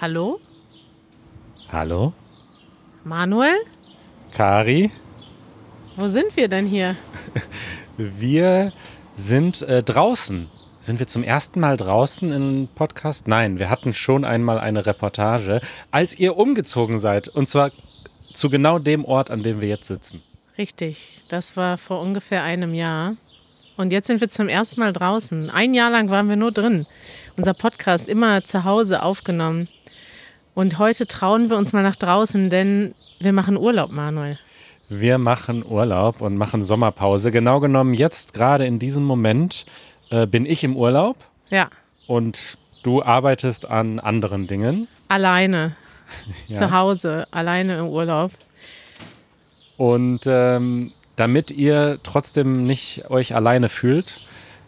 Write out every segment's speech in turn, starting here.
Hallo? Hallo? Manuel? Kari? Wo sind wir denn hier? Wir sind äh, draußen. Sind wir zum ersten Mal draußen im Podcast? Nein, wir hatten schon einmal eine Reportage, als ihr umgezogen seid. Und zwar zu genau dem Ort, an dem wir jetzt sitzen. Richtig, das war vor ungefähr einem Jahr. Und jetzt sind wir zum ersten Mal draußen. Ein Jahr lang waren wir nur drin. Unser Podcast immer zu Hause aufgenommen. Und heute trauen wir uns mal nach draußen, denn wir machen Urlaub, Manuel. Wir machen Urlaub und machen Sommerpause. Genau genommen, jetzt gerade in diesem Moment äh, bin ich im Urlaub Ja, und du arbeitest an anderen Dingen. alleine. Ja. Zu Hause, alleine im Urlaub. Und ähm, damit ihr trotzdem nicht euch alleine fühlt,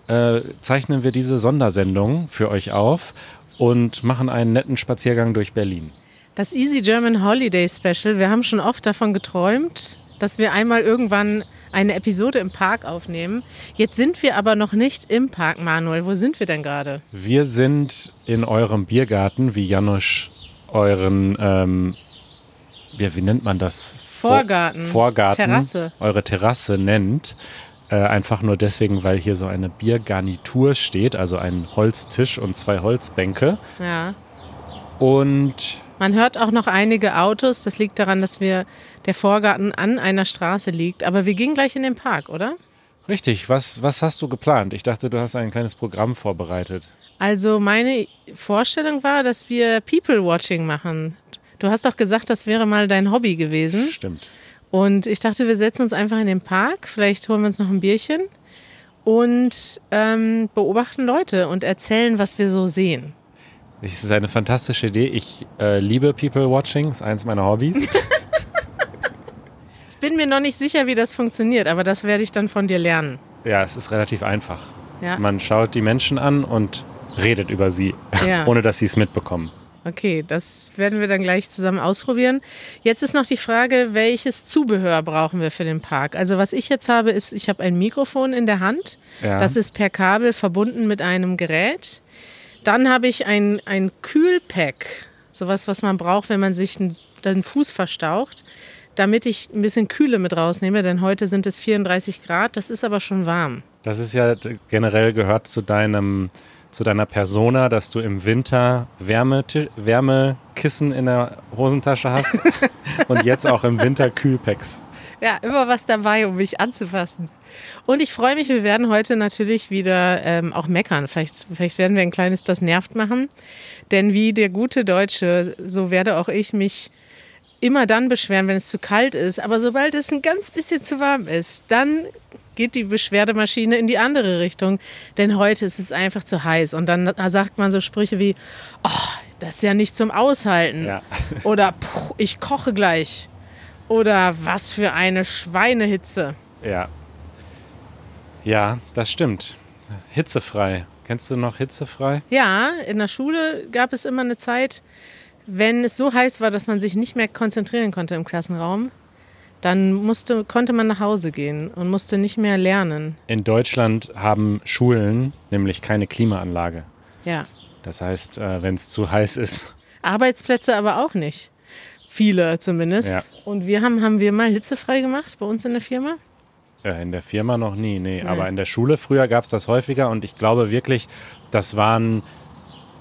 äh, zeichnen wir diese Sondersendung für euch auf und machen einen netten Spaziergang durch Berlin. Das Easy German Holiday Special. Wir haben schon oft davon geträumt, dass wir einmal irgendwann eine Episode im Park aufnehmen. Jetzt sind wir aber noch nicht im Park, Manuel. Wo sind wir denn gerade? Wir sind in eurem Biergarten, wie Janusz euren, ähm, wie, wie nennt man das? Vor- Vorgarten. Vorgarten. Terrasse. Eure Terrasse nennt. Äh, einfach nur deswegen, weil hier so eine Biergarnitur steht, also ein Holztisch und zwei Holzbänke. Ja. Und Man hört auch noch einige Autos. Das liegt daran, dass wir der Vorgarten an einer Straße liegt. Aber wir gehen gleich in den Park, oder? richtig, was, was hast du geplant? Ich dachte, du hast ein kleines Programm vorbereitet. Also meine Vorstellung war, dass wir People-Watching machen. Du hast doch gesagt, das wäre mal dein Hobby gewesen. Stimmt. Und ich dachte, wir setzen uns einfach in den Park. Vielleicht holen wir uns noch ein Bierchen und ähm, beobachten Leute und erzählen, was wir so sehen. Das ist eine fantastische Idee. Ich äh, liebe People Watching, ist eins meiner Hobbys. Ich bin mir noch nicht sicher, wie das funktioniert, aber das werde ich dann von dir lernen. ja, es ist relativ einfach. Ja, Man schaut die Menschen an und redet über sie, Ja. ohne dass sie es mitbekommen. Okay, das werden wir dann gleich zusammen ausprobieren. Jetzt ist noch die Frage, welches Zubehör brauchen wir für den Park? Also was ich jetzt habe, ist, ich habe ein Mikrofon in der Hand. Ja. Das ist per Kabel verbunden mit einem Gerät. Dann habe ich ein, ein Kühlpack, sowas, was man braucht, wenn man sich einen, den Fuß verstaucht, damit ich ein bisschen Kühle mit rausnehme, denn heute sind es 34 Grad, das ist aber schon warm. Das ist ja generell gehört zu deinem zu deiner Persona, dass du im Winter Wärme, Wärmekissen in der Hosentasche hast und jetzt auch im Winter Kühlpacks. Ja, immer was dabei, um mich anzufassen. Und ich freue mich, wir werden heute natürlich wieder ähm, auch meckern. Vielleicht, vielleicht werden wir ein kleines Das nervt machen. Denn wie der gute Deutsche, so werde auch ich mich immer dann beschweren, wenn es zu kalt ist. Aber sobald es ein ganz bisschen zu warm ist, dann geht die Beschwerdemaschine in die andere Richtung. Denn heute ist es einfach zu heiß. Und dann sagt man so Sprüche wie, oh, das ist ja nicht zum Aushalten. Ja. Oder "Puh, ich koche gleich. Oder was für eine Schweinehitze. Ja. Ja, das stimmt. Hitzefrei. Kennst du noch hitzefrei? Ja, in der Schule gab es immer eine Zeit, wenn es so heiß war, dass man sich nicht mehr konzentrieren konnte im Klassenraum, dann musste, konnte man nach Hause gehen und musste nicht mehr lernen. In Deutschland haben Schulen nämlich keine Klimaanlage. Ja. Das heißt, äh, wenn es zu heiß ist, Arbeitsplätze aber auch nicht. Viele zumindest. Ja. Und wir haben, haben wir mal hitzefrei gemacht bei uns in der Firma? äh, in der Firma noch nie, nee. Aber in der Schule früher gab es das häufiger und ich glaube wirklich, das waren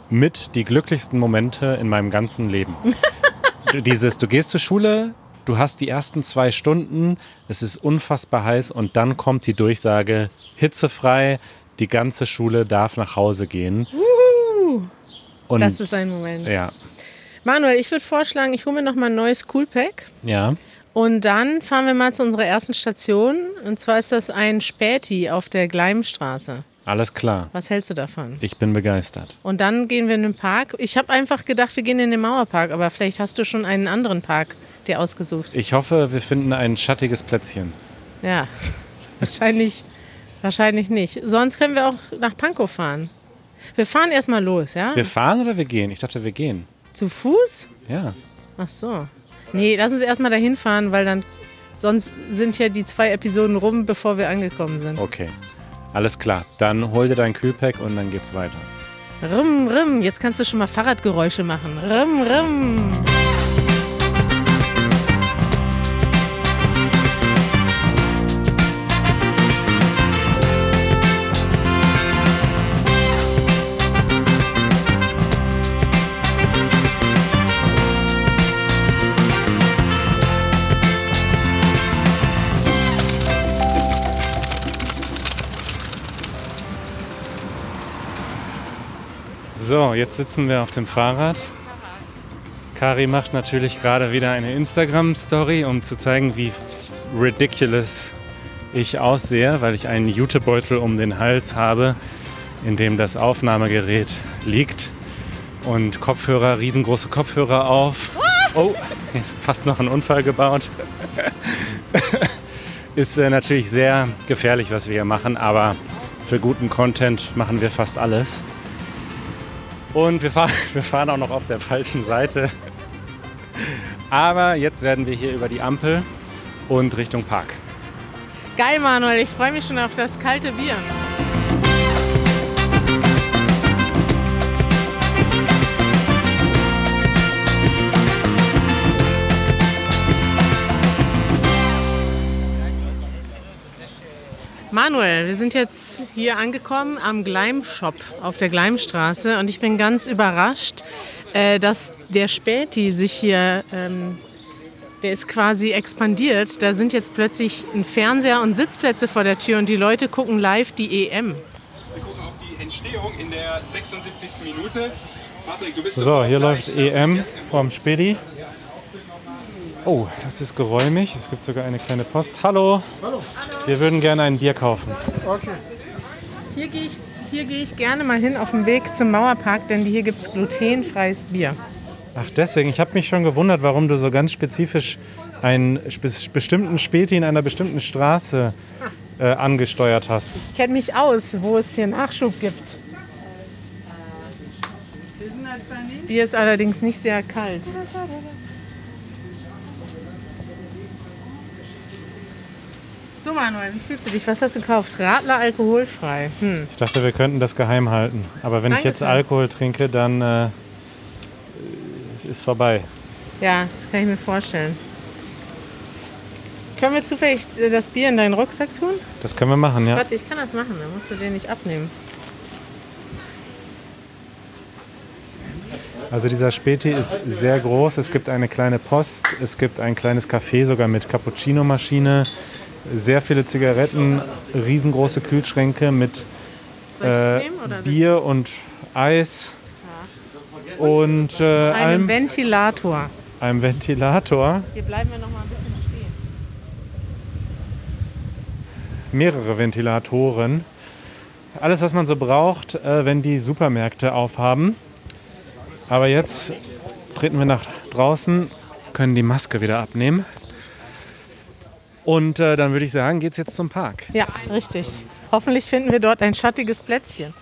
mit die glücklichsten Momente in meinem ganzen Leben. Dieses, du gehst zur Schule, du hast die ersten zwei Stunden, es ist unfassbar heiß und dann kommt die Durchsage, hitzefrei, die ganze Schule darf nach Hause gehen. Und Das ist ein Moment. ja, Manuel, ich würde vorschlagen, ich hole mir noch mal ein neues Coolpack. ja. Und dann fahren wir mal zu unserer ersten Station. Und zwar ist das ein Späti auf der Gleimstraße. Alles klar. Was hältst du davon? Ich bin begeistert. Und dann gehen wir in den Park. Ich habe einfach gedacht, wir gehen in den Mauerpark, aber vielleicht hast du schon einen anderen Park dir ausgesucht. Ich hoffe, wir finden ein schattiges Plätzchen. Ja, wahrscheinlich, wahrscheinlich nicht. Sonst können wir auch nach Pankow fahren. Wir fahren erstmal los, ja? Wir fahren oder wir gehen? Ich dachte, wir gehen. Zu Fuß? Ja. Ach so. Nee, lass uns erstmal dahin fahren, weil dann sonst sind ja die zwei Episoden rum, bevor wir angekommen sind. Okay. Alles klar. Dann hol dir dein Kühlpack und dann geht's weiter. Rimm, rimm. Jetzt kannst du schon mal Fahrradgeräusche machen. Rimm, rimm. So, jetzt sitzen wir auf dem Fahrrad. Kari macht natürlich gerade wieder eine Instagram-Story, um zu zeigen, wie ridiculous ich aussehe, weil ich einen Jutebeutel um den Hals habe, in dem das Aufnahmegerät liegt. Und Kopfhörer, riesengroße Kopfhörer auf. Oh, fast noch einen Unfall gebaut. Ist äh, natürlich sehr gefährlich, was wir hier machen, aber für guten Content machen wir fast alles. Und wir fahren, wir fahren auch noch auf der falschen Seite. Aber jetzt werden wir hier über die Ampel und Richtung Park. Geil, Manuel. Ich freue mich schon auf das kalte Bier. Manuel, wir sind jetzt hier angekommen am Gleim-Shop auf der Gleimstraße und ich bin ganz überrascht, äh, dass der Späti sich hier, ähm, der ist quasi expandiert. Da sind jetzt plötzlich ein Fernseher und Sitzplätze vor der Tür und die Leute gucken live die EM. Wir gucken auf die Entstehung in der 76. Minute. Patrick, du bist so, hier läuft EM vom Späti. Oh, das ist geräumig. Es gibt sogar eine kleine Post. Hallo. Hallo. Wir würden gerne ein Bier kaufen. Okay. Hier gehe ich, hier gehe ich gerne mal hin auf dem Weg zum Mauerpark, denn hier gibt es glutenfreies Bier. Ach, deswegen. Ich habe mich schon gewundert, warum du so ganz spezifisch einen bestimmten Späti in einer bestimmten Straße äh, angesteuert hast. Ich kenne mich aus, wo es hier Nachschub gibt. Das Bier ist allerdings nicht sehr kalt. So Manuel, wie fühlst du dich? Was hast du gekauft? Radler alkoholfrei. Hm. Ich dachte, wir könnten das geheim halten. Aber wenn Dankeschön. ich jetzt Alkohol trinke, dann äh, ist vorbei. Ja, das kann ich mir vorstellen. Können wir zufällig äh, das Bier in deinen Rucksack tun? Das können wir machen, ja. Warte, ich kann das machen, dann musst du den nicht abnehmen. Also dieser Späti ist sehr groß. Es gibt eine kleine Post, es gibt ein kleines Café sogar mit Cappuccino-Maschine sehr viele Zigaretten, riesengroße Kühlschränke mit äh, Bier und Eis ja. und äh, einem Ventilator. Einem Ventilator. Hier bleiben wir noch mal ein bisschen stehen. Mehrere Ventilatoren. Alles, was man so braucht, äh, wenn die Supermärkte aufhaben. Aber jetzt treten wir nach draußen, können die Maske wieder abnehmen. Und äh, dann würde ich sagen, geht es jetzt zum Park. Ja, richtig. Hoffentlich finden wir dort ein schattiges Plätzchen.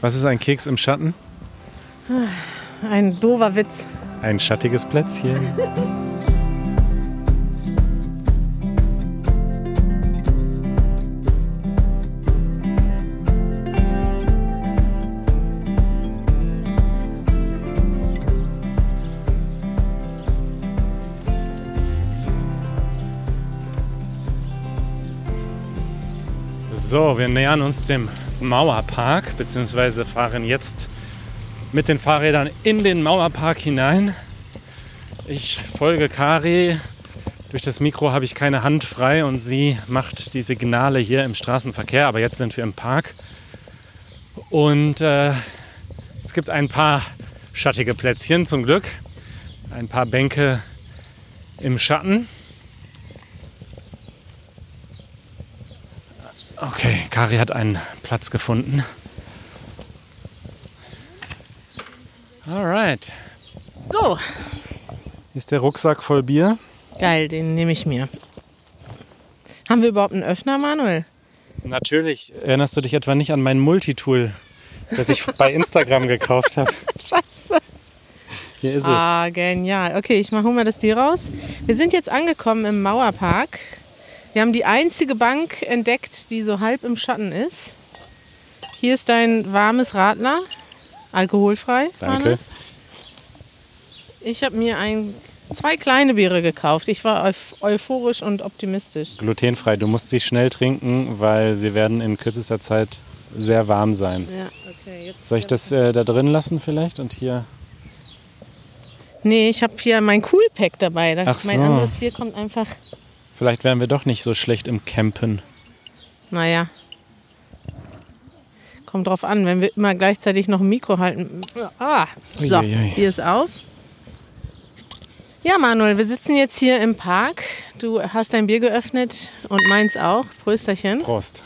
Was ist ein Keks im Schatten? Ein dover Witz. Ein schattiges Plätzchen. So, wir nähern uns dem Mauerpark, beziehungsweise fahren jetzt mit den Fahrrädern in den Mauerpark hinein. Ich folge Kari. Durch das Mikro habe ich keine Hand frei und sie macht die Signale hier im Straßenverkehr. Aber jetzt sind wir im Park. Und äh, es gibt ein paar schattige Plätzchen zum Glück. Ein paar Bänke im Schatten. Okay, Kari hat einen Platz gefunden. Alright. So. Ist der Rucksack voll Bier? Geil, den nehme ich mir. Haben wir überhaupt einen Öffner, Manuel? Natürlich. Erinnerst du dich etwa nicht an mein Multitool, das ich bei Instagram gekauft habe? Scheiße. Hier ist es. Ah, genial. Okay, ich mache mal das Bier raus. Wir sind jetzt angekommen im Mauerpark. Wir haben die einzige Bank entdeckt, die so halb im Schatten ist. Hier ist dein warmes Radler. Alkoholfrei. Danke. Arne. Ich habe mir ein, zwei kleine Biere gekauft. Ich war euph euphorisch und optimistisch. Glutenfrei. Du musst sie schnell trinken, weil sie werden in kürzester Zeit sehr warm sein. Ja, okay. Soll ich das äh, da drin lassen vielleicht und hier? Nee, ich habe hier mein Coolpack dabei. Da, Ach mein so. anderes Bier kommt einfach. Vielleicht wären wir doch nicht so schlecht im Campen. Naja. Kommt drauf an, wenn wir immer gleichzeitig noch ein Mikro halten. Ah, so, Uiuiui. Bier ist auf. Ja, Manuel, wir sitzen jetzt hier im Park. Du hast dein Bier geöffnet und meins auch. Prösterchen. Prost.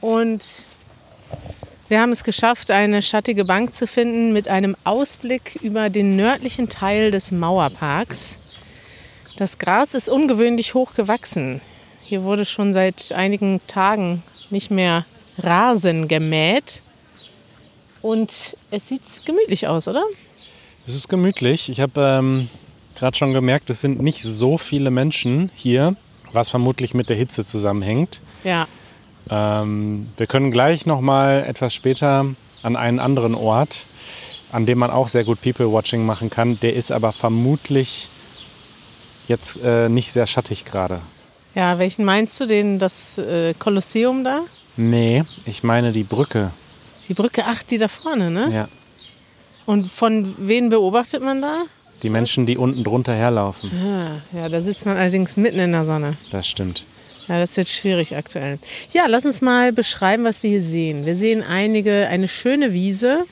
Und wir haben es geschafft, eine schattige Bank zu finden mit einem Ausblick über den nördlichen Teil des Mauerparks. Das Gras ist ungewöhnlich hoch gewachsen. Hier wurde schon seit einigen Tagen nicht mehr Rasen gemäht. Und es sieht gemütlich aus, oder? Es ist gemütlich. Ich habe ähm, gerade schon gemerkt, es sind nicht so viele Menschen hier, was vermutlich mit der Hitze zusammenhängt. Ja. Ähm, wir können gleich noch mal etwas später an einen anderen Ort, an dem man auch sehr gut People-Watching machen kann. Der ist aber vermutlich jetzt äh, nicht sehr schattig gerade. Ja, welchen meinst du? Den, das äh, Kolosseum da? Nee, ich meine die Brücke. Die Brücke 8, die da vorne, ne? Ja. Und von wen beobachtet man da? Die Menschen, die unten drunter herlaufen. Ah, ja, da sitzt man allerdings mitten in der Sonne. Das stimmt. Ja, das ist jetzt schwierig aktuell. Ja, lass uns mal beschreiben, was wir hier sehen. Wir sehen einige, eine schöne Wiese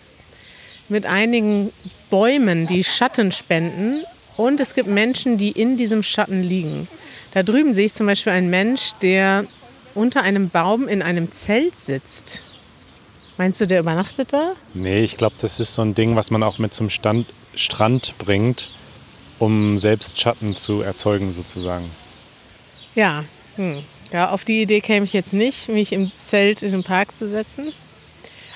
mit einigen Bäumen, die Schatten spenden. Und es gibt Menschen, die in diesem Schatten liegen. Da drüben sehe ich zum Beispiel einen Mensch, der unter einem Baum in einem Zelt sitzt. Meinst du, der übernachtet da? Nee, ich glaube, das ist so ein Ding, was man auch mit zum Stand, Strand bringt, um selbst Schatten zu erzeugen sozusagen. Ja. Hm. ja, auf die Idee käme ich jetzt nicht, mich im Zelt in den Park zu setzen.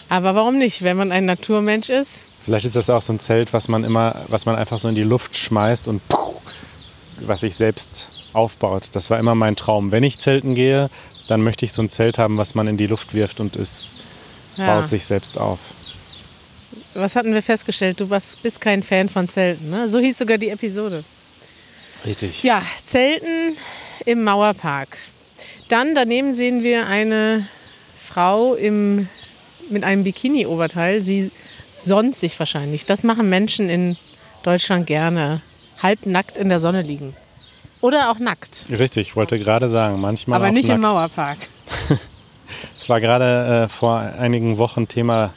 Aber warum nicht, wenn man ein Naturmensch ist? Vielleicht ist das auch so ein Zelt, was man immer, was man einfach so in die Luft schmeißt und puh, was sich selbst aufbaut. Das war immer mein Traum. Wenn ich zelten gehe, dann möchte ich so ein Zelt haben, was man in die Luft wirft und es Ja. baut sich selbst auf. Was hatten wir festgestellt? Du warst, bist kein Fan von Zelten, ne? So hieß sogar die Episode. Richtig. Ja, Zelten im Mauerpark. Dann daneben sehen wir eine Frau im, mit einem Bikini-Oberteil. Sie sonnt sich wahrscheinlich. Das machen Menschen in Deutschland gerne. Halbnackt in der Sonne liegen. Oder auch nackt. Richtig, ich wollte gerade sagen, manchmal Aber nicht im nackt. Mauerpark. Es war gerade äh, vor einigen Wochen Thema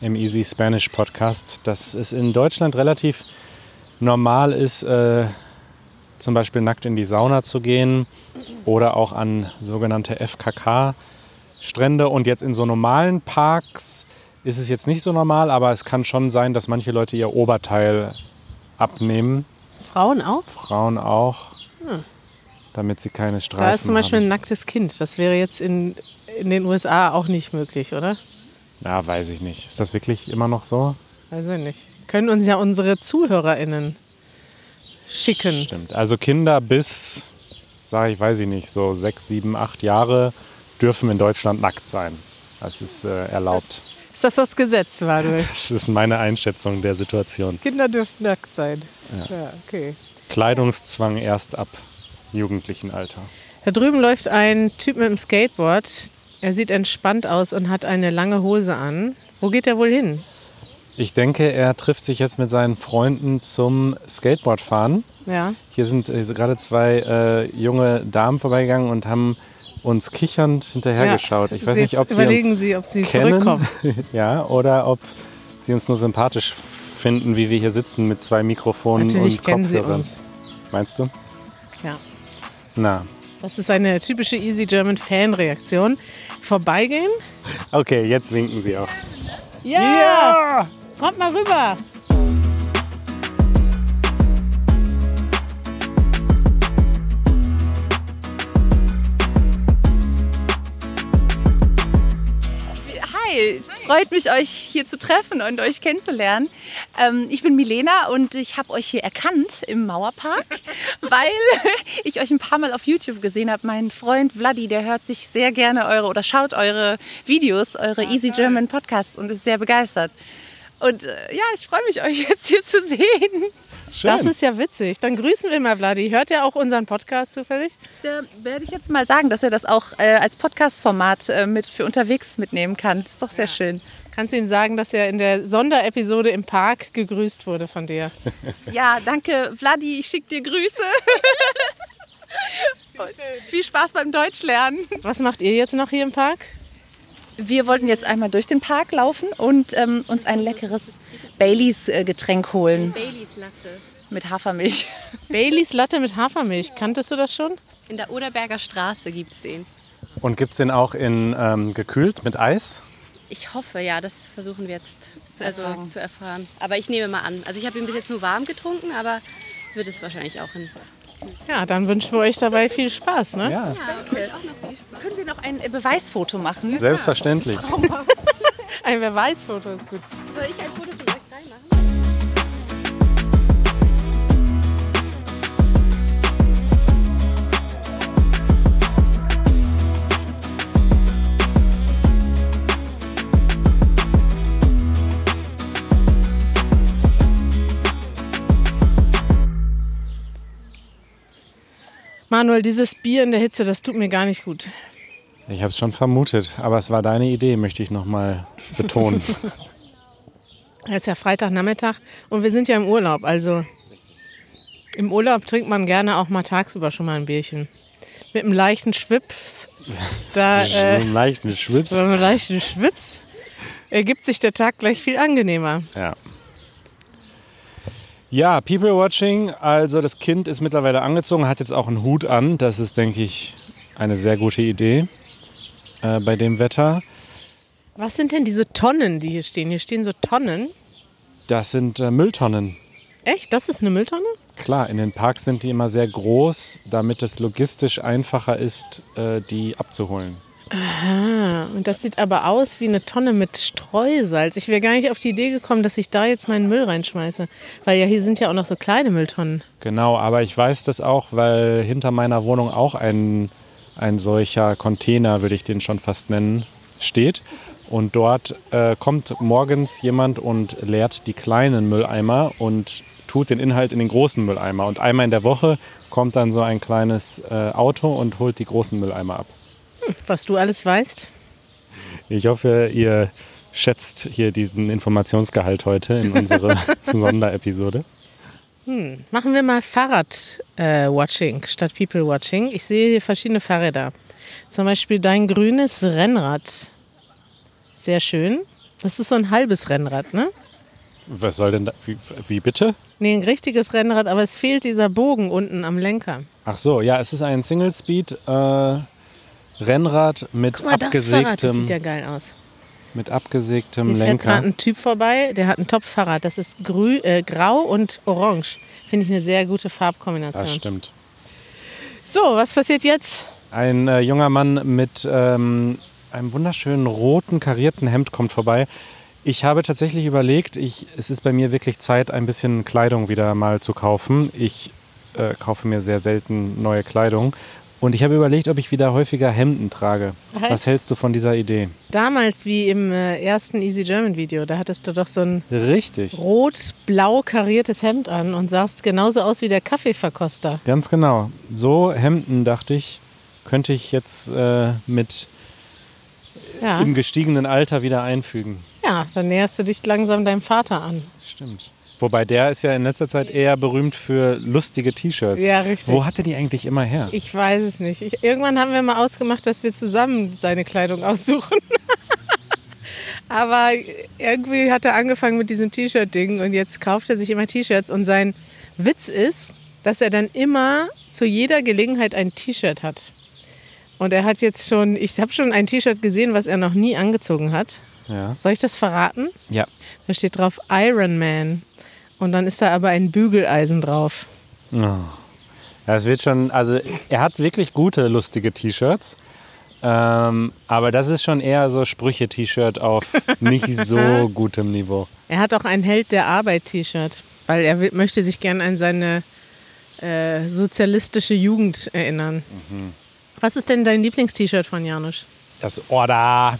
im Easy Spanish Podcast, dass es in Deutschland relativ normal ist, äh, zum Beispiel nackt in die Sauna zu gehen oder auch an sogenannte FKK-Strände. Und jetzt in so normalen Parks ist es jetzt nicht so normal, aber es kann schon sein, dass manche Leute ihr Oberteil abnehmen, Frauen auch? Frauen auch, damit sie keine Streifen Da ist zum Beispiel haben. ein nacktes Kind. Das wäre jetzt in, in den USA auch nicht möglich, oder? Ja, weiß ich nicht. Ist das wirklich immer noch so? Also nicht. Können uns ja unsere ZuhörerInnen schicken. Stimmt. Also Kinder bis, sage ich, weiß ich nicht, so sechs, sieben, acht Jahre dürfen in Deutschland nackt sein. Das ist äh, erlaubt. Ist das das Gesetz, Manuel? Das ist meine Einschätzung der Situation. Kinder dürfen nackt sein. Ja, okay. Kleidungszwang erst ab jugendlichen Alter. Da drüben läuft ein Typ mit dem Skateboard. Er sieht entspannt aus und hat eine lange Hose an. Wo geht er wohl hin? Ich denke, er trifft sich jetzt mit seinen Freunden zum Skateboardfahren. Ja. Hier sind äh, gerade zwei äh, junge Damen vorbeigegangen und haben uns kichernd hinterhergeschaut. Ich weiß Jetzt nicht, ob sie überlegen uns Sie, ob Sie kennen, zurückkommen. ja, oder ob sie uns nur sympathisch finden, wie wir hier sitzen mit zwei Mikrofonen Natürlich und Kopfhörern. Meinst du? Ja. Na, Das ist eine typische Easy German Fan-Reaktion. Vorbeigehen? okay, jetzt winken sie auch. Ja! Kommt mal rüber! Hi, es freut mich, euch hier zu treffen und euch kennenzulernen. Ähm, ich bin Milena und ich habe euch hier erkannt im Mauerpark, weil ich euch ein paar Mal auf YouTube gesehen habe. Mein Freund Vladi, der hört sich sehr gerne eure oder schaut eure Videos, eure Easy German Podcasts und ist sehr begeistert. Und äh, ja, ich freue mich, euch jetzt hier zu sehen. Schön. Das ist ja witzig. Dann grüßen wir mal Vladi. Hört er auch unseren Podcast zufällig? Da werde ich jetzt mal sagen, dass er das auch äh, als Podcast-Format äh, mit für unterwegs mitnehmen kann. Das ist doch sehr schön. Kannst du ihm sagen, dass er in der Sonderepisode im Park gegrüßt wurde von dir? Ja, danke, Vladi. Ich schicke dir Grüße. Viel Spaß beim Deutschlernen. Was macht ihr jetzt noch hier im Park? Wir wollten jetzt einmal durch den Park laufen und ähm, uns ein leckeres Baileys-Getränk holen Baileys Latte. mit Hafermilch. Baileys Latte mit Hafermilch. Kanntest du das schon? In der Oderberger Straße gibt es den. Und gibt es den auch in ähm, gekühlt mit Eis? Ich hoffe, ja, das versuchen wir jetzt Zu also, erfragen. zu erfahren. Aber ich nehme mal an. Also ich habe ihn bis jetzt nur warm getrunken, aber wird es wahrscheinlich auch in. Ja, dann wünschen wir euch dabei viel Spaß. Ne? Ja, Können wir noch ein äh, Beweisfoto machen? selbstverständlich. Ein Beweisfoto ist gut. Soll ich ein Foto Manuel, dieses Bier in der Hitze, das tut mir gar nicht gut. Ich habe es schon vermutet, aber es war deine Idee, möchte ich nochmal betonen. Es ist ja Freitagnachmittag und wir sind ja im Urlaub. Also im Urlaub trinkt man gerne auch mal tagsüber schon mal ein Bierchen. Mit einem leichten Schwips. Da, Mit äh, einem leichten Schwips. mit einem leichten Schwips ergibt sich der Tag gleich viel angenehmer. Ja. Ja, People Watching. Also das Kind ist mittlerweile angezogen, hat jetzt auch einen Hut an. Das ist, denke ich, eine sehr gute Idee äh, bei dem Wetter. Was sind denn diese Tonnen, die hier stehen? Hier stehen so Tonnen. Das sind äh, Mülltonnen. Echt? Das ist eine Mülltonne? Klar, in den Parks sind die immer sehr groß, damit es logistisch einfacher ist, äh, die abzuholen. Und das sieht aber aus wie eine Tonne mit Streusalz. Ich wäre gar nicht auf die Idee gekommen, dass ich da jetzt meinen Müll reinschmeiße. Weil ja hier sind ja auch noch so kleine Mülltonnen. Genau, aber ich weiß das auch, weil hinter meiner Wohnung auch ein, ein solcher Container, würde ich den schon fast nennen, steht. Und dort äh, kommt morgens jemand und leert die kleinen Mülleimer und tut den Inhalt in den großen Mülleimer. Und einmal in der Woche kommt dann so ein kleines äh, Auto und holt die großen Mülleimer ab. Was du alles weißt. Ich hoffe, ihr schätzt hier diesen Informationsgehalt heute in unserer Sonderepisode. Machen wir mal Fahrrad-Watching statt People-Watching. Ich sehe hier verschiedene Fahrräder. Zum Beispiel dein grünes Rennrad. Sehr schön. Das ist so ein halbes Rennrad, ne? Was soll denn da? Wie, wie bitte? Nee, ein richtiges Rennrad, aber es fehlt dieser Bogen unten am Lenker. Ach so, ja, es ist ein Single-Speed äh, Rennrad mit Guck mal, das Fahrrad das abgesägtem, sieht ja geil aus. mit abgesägtem Hier fährt gerade Lenker. ein Typ vorbei, der hat ein Top-Fahrrad. Das ist grü äh, grau und orange. Finde ich eine sehr gute Das Farbkombination. stimmt. So, was passiert jetzt? Ein äh, junger Mann mit ähm, einem wunderschönen roten karierten Hemd kommt vorbei. Ich habe tatsächlich überlegt, ich, es ist bei mir wirklich Zeit, ein bisschen Kleidung wieder mal zu kaufen. Ich äh, kaufe mir sehr selten neue Kleidung. Und ich habe überlegt, ob ich wieder häufiger Hemden trage. Echt? Was hältst du von dieser Idee? Damals wie im äh, ersten Easy German Video, da hattest du doch so ein Richtig. rot-blau kariertes Hemd an und sahst genauso aus wie der Kaffeeverkoster. Ganz genau. So Hemden, dachte ich, könnte ich jetzt äh, mit Ja. im gestiegenen Alter wieder einfügen. ja, dann näherst du dich langsam deinem Vater an. Stimmt. Wobei der ist ja in letzter Zeit eher berühmt für lustige T-Shirts. Ja, richtig. Wo hat er die eigentlich immer her? Ich weiß es nicht. Ich, irgendwann haben wir mal ausgemacht, dass wir zusammen seine Kleidung aussuchen. Aber irgendwie hat er angefangen mit diesem T-Shirt-Ding und jetzt kauft er sich immer T-Shirts. Und sein Witz ist, dass er dann immer zu jeder Gelegenheit ein T-Shirt hat. Und er hat jetzt schon, ich habe schon ein T-Shirt gesehen, was er noch nie angezogen hat. Ja. Soll ich das verraten? ja. Da steht drauf Iron Man. Und dann ist da aber ein Bügeleisen drauf. Oh. Ja, es wird schon, also er hat wirklich gute, lustige T-Shirts. Ähm, aber das ist schon eher so Sprüche-T-Shirt auf nicht so gutem Niveau. Er hat auch ein Held der Arbeit-T-Shirt, weil er will, möchte sich gern an seine äh, sozialistische Jugend erinnern. Was ist denn dein Lieblings-T-Shirt von Janusz? Das Order.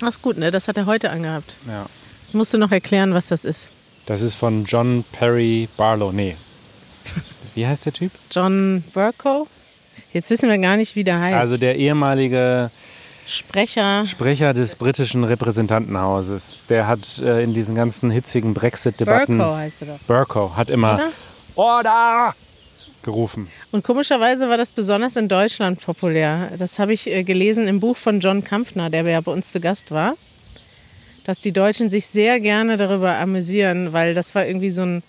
Das ist gut, ne? Das hat er heute angehabt. Ja. Jetzt musst du noch erklären, was das ist. Das ist von John Perry Barlow. Nee. Wie heißt der Typ? John Burko? Jetzt wissen wir gar nicht, wie der heißt. Also der ehemalige Sprecher. Sprecher des britischen Repräsentantenhauses. Der hat äh, in diesen ganzen hitzigen Brexit-Debatten. Burko heißt er doch. Burko hat immer Oder? Order gerufen. Und komischerweise war das besonders in Deutschland populär. Das habe ich äh, gelesen im Buch von John Kampfner, der ja bei uns zu Gast war. Dass die Deutschen sich sehr gerne darüber amüsieren, weil das war irgendwie so ein,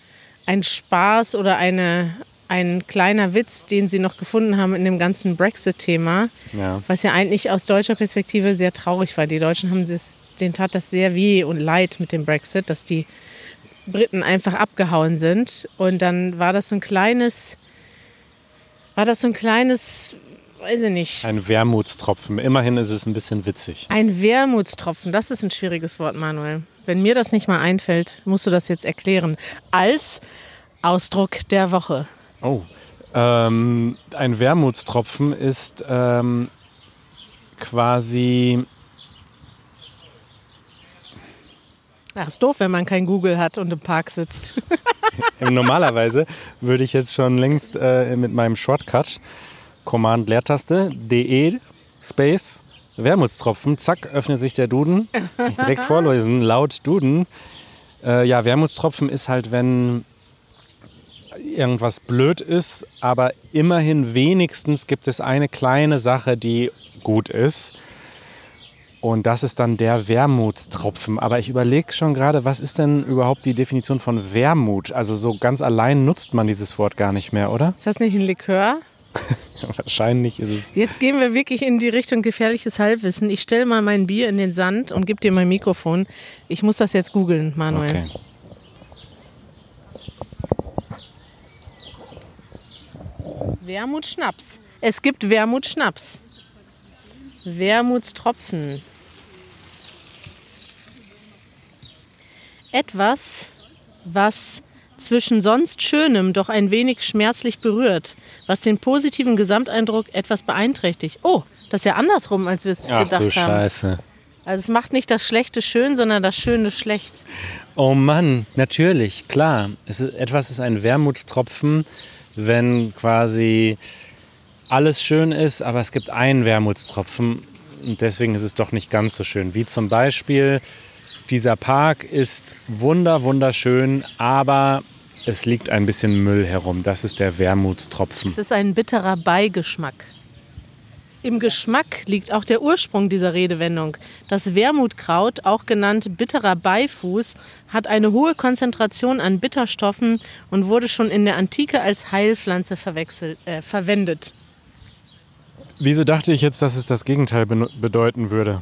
ein Spaß oder eine, ein kleiner Witz, den sie noch gefunden haben in dem ganzen Brexit-Thema. Ja. Was ja eigentlich aus deutscher Perspektive sehr traurig war. Die Deutschen haben das, denen tat das sehr weh und leid mit dem Brexit, dass die Briten einfach abgehauen sind. Und dann war das so ein kleines, war das so ein kleines, weiß ich nicht, Ein Wermutstropfen. Immerhin ist es ein bisschen witzig. ein Wermutstropfen. Das ist ein schwieriges Wort, Manuel. Wenn mir das nicht mal einfällt, musst du das jetzt erklären. Als Ausdruck der Woche. Oh. Ähm, ein Wermutstropfen ist ähm, quasi. Ach, ist doof, wenn man kein Google hat und im Park sitzt. Normalerweise würde ich jetzt schon längst äh, mit meinem Shortcut Command-Leertaste de Space Wermutstropfen, zack, öffnet sich der Duden. Ich direkt vorlesen, laut Duden. Äh, ja, Wermutstropfen ist halt, wenn irgendwas blöd ist, aber immerhin wenigstens gibt es eine kleine Sache, die gut ist. Und das ist dann der Wermutstropfen. Aber ich überlege schon gerade, was ist denn überhaupt die Definition von Wermut? Also so ganz allein nutzt man dieses Wort gar nicht mehr, oder? Ist das nicht ein Likör? Wahrscheinlich ist es. Jetzt gehen wir wirklich in die Richtung gefährliches Halbwissen. Ich stelle mal mein Bier in den Sand und gebe dir mein Mikrofon. Ich muss das jetzt googeln, Manuel. Okay. Wermutschnaps. Es gibt Wermutschnaps. Wermutstropfen. Etwas, was zwischen sonst Schönem doch ein wenig schmerzlich berührt, was den positiven Gesamteindruck etwas beeinträchtigt. Oh, das ist ja andersrum, als wir es Ach gedacht du haben. Scheiße. Also es macht nicht das Schlechte schön, sondern das Schöne schlecht. Oh Mann, natürlich, klar. Ist, etwas ist ein Wermutstropfen, wenn quasi alles schön ist, aber es gibt einen Wermutstropfen und deswegen ist es doch nicht ganz so schön. Wie zum Beispiel, dieser Park ist wunder, wunderschön, aber es liegt ein bisschen Müll herum. Das ist der Wermutstropfen. Es ist ein bitterer Beigeschmack. Im Geschmack liegt auch der Ursprung dieser Redewendung. Das Wermutkraut, auch genannt bitterer Beifuß, hat eine hohe Konzentration an Bitterstoffen und wurde schon in der Antike als Heilpflanze äh, verwendet. Wieso dachte ich jetzt, dass es das Gegenteil bedeuten würde?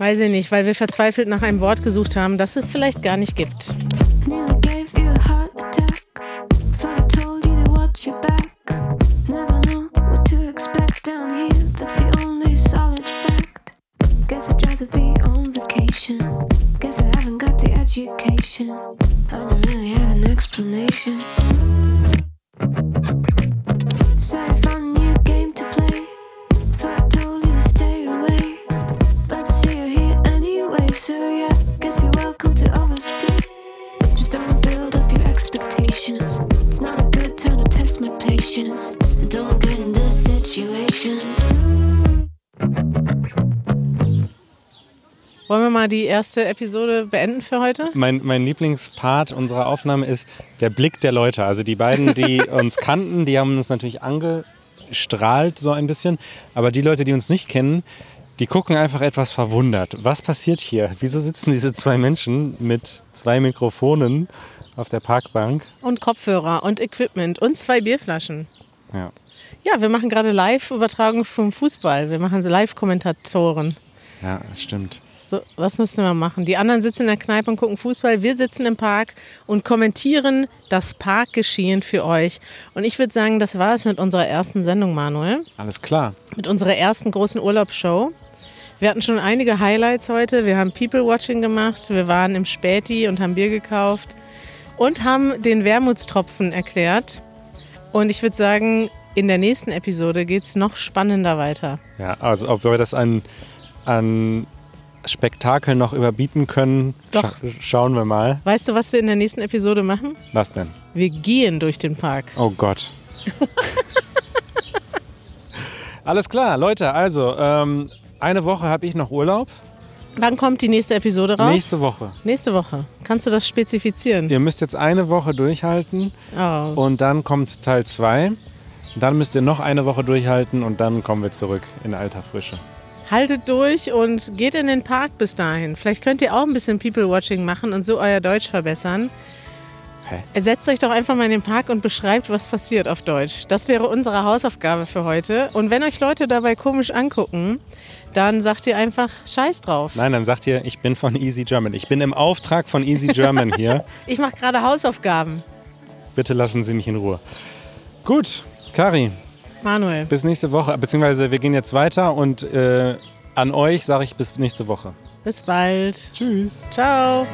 Weiß ich nicht, weil wir verzweifelt nach einem Wort gesucht haben, das es vielleicht gar nicht gibt. Nearly Wollen wir mal die erste Episode beenden für heute? Mein, mein Lieblingspart unserer Aufnahme ist der Blick der Leute. Also die beiden, die uns kannten, die haben uns natürlich angestrahlt so ein bisschen. Aber die Leute, die uns nicht kennen, die gucken einfach etwas verwundert. Was passiert hier? Wieso sitzen diese zwei Menschen mit zwei Mikrofonen auf der Parkbank? Und Kopfhörer und Equipment und zwei Bierflaschen. Ja. Ja, wir machen gerade Live-Übertragung vom Fußball. Wir machen Live-Kommentatoren. Ja, stimmt. So, was müssen wir machen? Die anderen sitzen in der Kneipe und gucken Fußball. Wir sitzen im Park und kommentieren das Parkgeschehen für euch. Und ich würde sagen, das war es mit unserer ersten Sendung, Manuel. Alles klar. Mit unserer ersten großen Urlaubsshow. Wir hatten schon einige Highlights heute. Wir haben People-Watching gemacht. Wir waren im Späti und haben Bier gekauft. Und haben den Wermutstropfen erklärt. Und ich würde sagen, in der nächsten Episode geht es noch spannender weiter. Ja, also ob wir das an, an Spektakel noch überbieten können, Doch. scha schauen wir mal. Weißt du, was wir in der nächsten Episode machen? Was denn? Wir gehen durch den Park. Oh Gott. Alles klar, Leute, also ähm, eine Woche habe ich noch Urlaub. Wann kommt die nächste Episode raus? Nächste Woche. Nächste Woche. Kannst du das spezifizieren? Ihr müsst jetzt eine Woche durchhalten Oh. und dann kommt Teil 2. Dann müsst ihr noch eine Woche durchhalten und dann kommen wir zurück in alter Frische. Haltet durch und geht in den Park bis dahin. Vielleicht könnt ihr auch ein bisschen People-Watching machen und so euer Deutsch verbessern. Hä? Setzt euch doch einfach mal in den Park und beschreibt, was passiert auf Deutsch. Das wäre unsere Hausaufgabe für heute. Und wenn euch Leute dabei komisch angucken, dann sagt ihr einfach Scheiß drauf. Nein, dann sagt ihr, ich bin von Easy German. Ich bin im Auftrag von Easy German hier. Ich mache gerade Hausaufgaben. Bitte lassen Sie mich in Ruhe. Gut, Kari, Manuel. bis nächste Woche. Beziehungsweise wir gehen jetzt weiter und äh, an euch sage ich bis nächste Woche. Bis bald. Tschüss. Ciao.